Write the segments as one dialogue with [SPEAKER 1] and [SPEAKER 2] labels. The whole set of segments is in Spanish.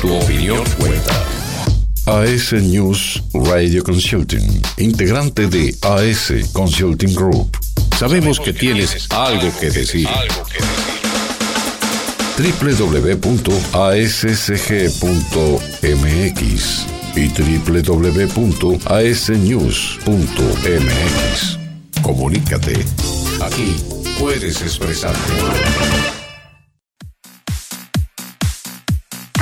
[SPEAKER 1] Tu opinión cuenta. AS News Radio Consulting, integrante de AS Consulting Group. Sabemos que tienes algo que decir. Algo que decir www.ascg.mx y www.asnews.mx. Comunícate. Aquí puedes expresarte.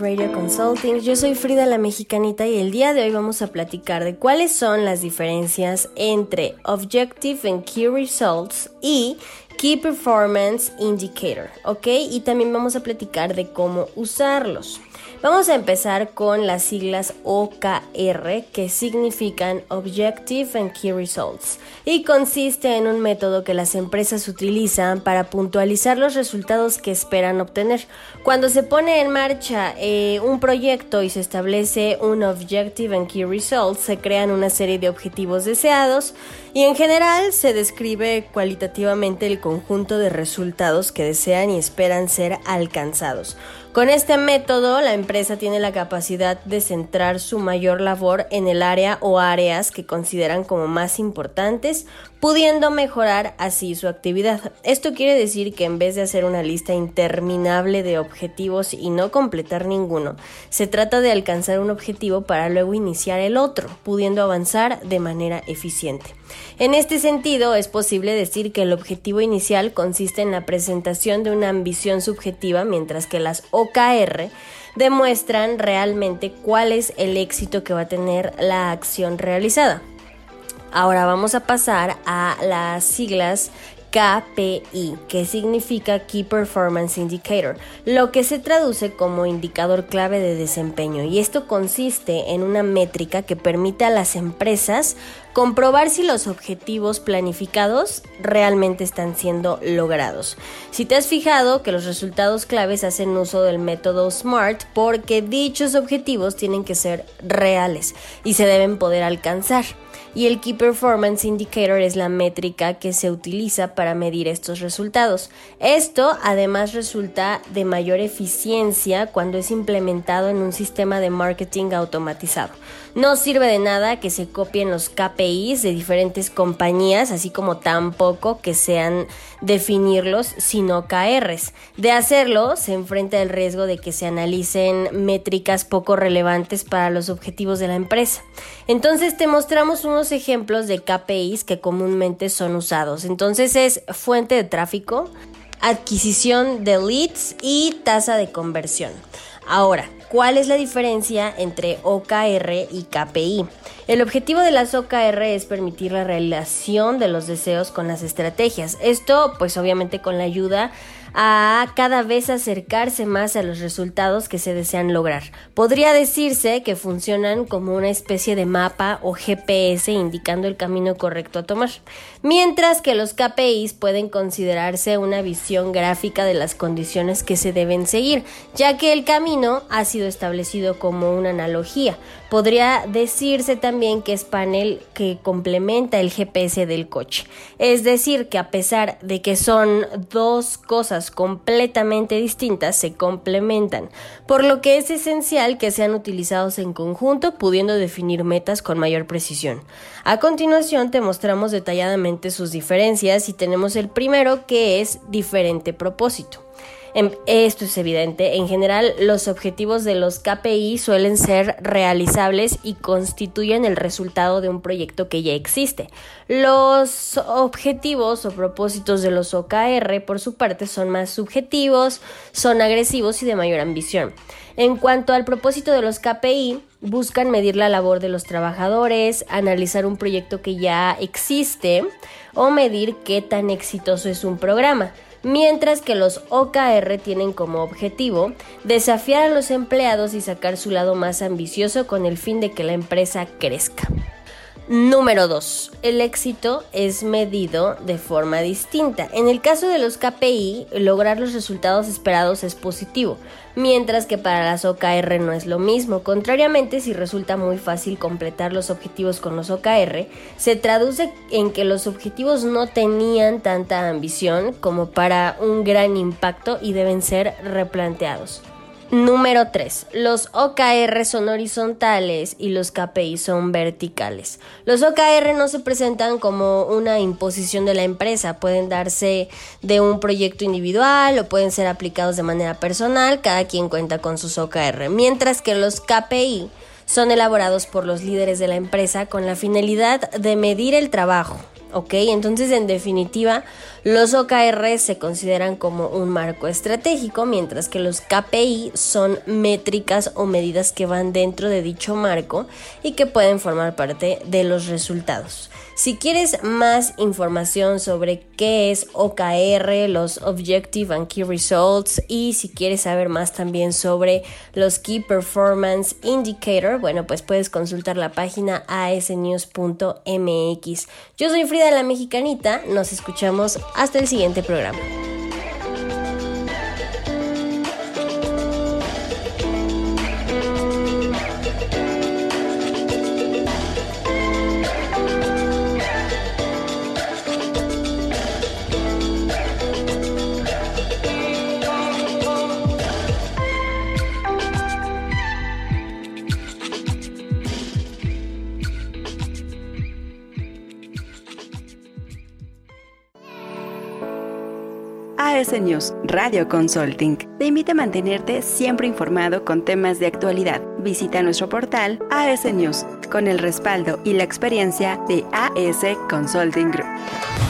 [SPEAKER 2] Radio Consulting. Yo soy Frida la Mexicanita y el día de hoy vamos a platicar de cuáles son las diferencias entre Objective and Key Results y Key Performance Indicator, ¿ok? Y también vamos a platicar de cómo usarlos. Vamos a empezar con las siglas OKR que significan Objective and Key Results y consiste en un método que las empresas utilizan para puntualizar los resultados que esperan obtener. Cuando se pone en marcha eh, un proyecto y se establece un Objective and Key Results, se crean una serie de objetivos deseados y en general se describe cualitativamente el conjunto de resultados que desean y esperan ser alcanzados. Con este método, la empresa tiene la capacidad de centrar su mayor labor en el área o áreas que consideran como más importantes, pudiendo mejorar así su actividad. Esto quiere decir que en vez de hacer una lista interminable de objetivos y no completar ninguno, se trata de alcanzar un objetivo para luego iniciar el otro, pudiendo avanzar de manera eficiente. En este sentido, es posible decir que el objetivo inicial consiste en la presentación de una ambición subjetiva, mientras que las OKR demuestran realmente cuál es el éxito que va a tener la acción realizada. Ahora vamos a pasar a las siglas KPI, que significa Key Performance Indicator, lo que se traduce como indicador clave de desempeño. Y esto consiste en una métrica que permite a las empresas comprobar si los objetivos planificados realmente están siendo logrados. Si te has fijado que los resultados claves hacen uso del método SMART porque dichos objetivos tienen que ser reales y se deben poder alcanzar y el Key Performance Indicator es la métrica que se utiliza para medir estos resultados. Esto además resulta de mayor eficiencia cuando es implementado en un sistema de marketing automatizado. No sirve de nada que se copien los KPIs de diferentes compañías, así como tampoco que sean definirlos sino KRs. De hacerlo, se enfrenta el riesgo de que se analicen métricas poco relevantes para los objetivos de la empresa. Entonces te mostramos unos ejemplos de KPIs que comúnmente son usados. Entonces es fuente de tráfico, adquisición de leads y tasa de conversión. Ahora, ¿Cuál es la diferencia entre OKR y KPI? El objetivo de las OKR es permitir la realización de los deseos con las estrategias. Esto, pues obviamente con la ayuda a cada vez acercarse más a los resultados que se desean lograr. Podría decirse que funcionan como una especie de mapa o GPS indicando el camino correcto a tomar, mientras que los KPIs pueden considerarse una visión gráfica de las condiciones que se deben seguir, ya que el camino ha sido establecido como una analogía, Podría decirse también que es panel que complementa el GPS del coche. Es decir, que a pesar de que son dos cosas completamente distintas, se complementan, por lo que es esencial que sean utilizados en conjunto, pudiendo definir metas con mayor precisión. A continuación te mostramos detalladamente sus diferencias y tenemos el primero que es diferente propósito. Em, esto es evidente. En general, los objetivos de los KPI suelen ser realizables y constituyen el resultado de un proyecto que ya existe. Los objetivos o propósitos de los OKR, por su parte, son más subjetivos, son agresivos y de mayor ambición. En cuanto al propósito de los KPI, buscan medir la labor de los trabajadores, analizar un proyecto que ya existe o medir qué tan exitoso es un programa mientras que los OKR tienen como objetivo desafiar a los empleados y sacar su lado más ambicioso con el fin de que la empresa crezca. Número 2. El éxito es medido de forma distinta. En el caso de los KPI, lograr los resultados esperados es positivo, mientras que para las OKR no es lo mismo. Contrariamente, si resulta muy fácil completar los objetivos con los OKR, se traduce en que los objetivos no tenían tanta ambición como para un gran impacto y deben ser replanteados. Número 3. Los OKR son horizontales y los KPI son verticales. Los OKR no se presentan como una imposición de la empresa, pueden darse de un proyecto individual o pueden ser aplicados de manera personal, cada quien cuenta con sus OKR, mientras que los KPI son elaborados por los líderes de la empresa con la finalidad de medir el trabajo, ¿ok? Entonces, en definitiva, los OKR se consideran como un marco estratégico, mientras que los KPI son métricas o medidas que van dentro de dicho marco y que pueden formar parte de los resultados. Si quieres más información sobre qué es OKR, los Objective and Key Results y si quieres saber más también sobre los Key Performance Indicator, bueno, pues puedes consultar la página asnews.mx. Yo soy Frida la Mexicanita, nos escuchamos hasta el siguiente programa.
[SPEAKER 3] AS News Radio Consulting te invita a mantenerte siempre informado con temas de actualidad. Visita nuestro portal AS News con el respaldo y la experiencia de AS Consulting Group.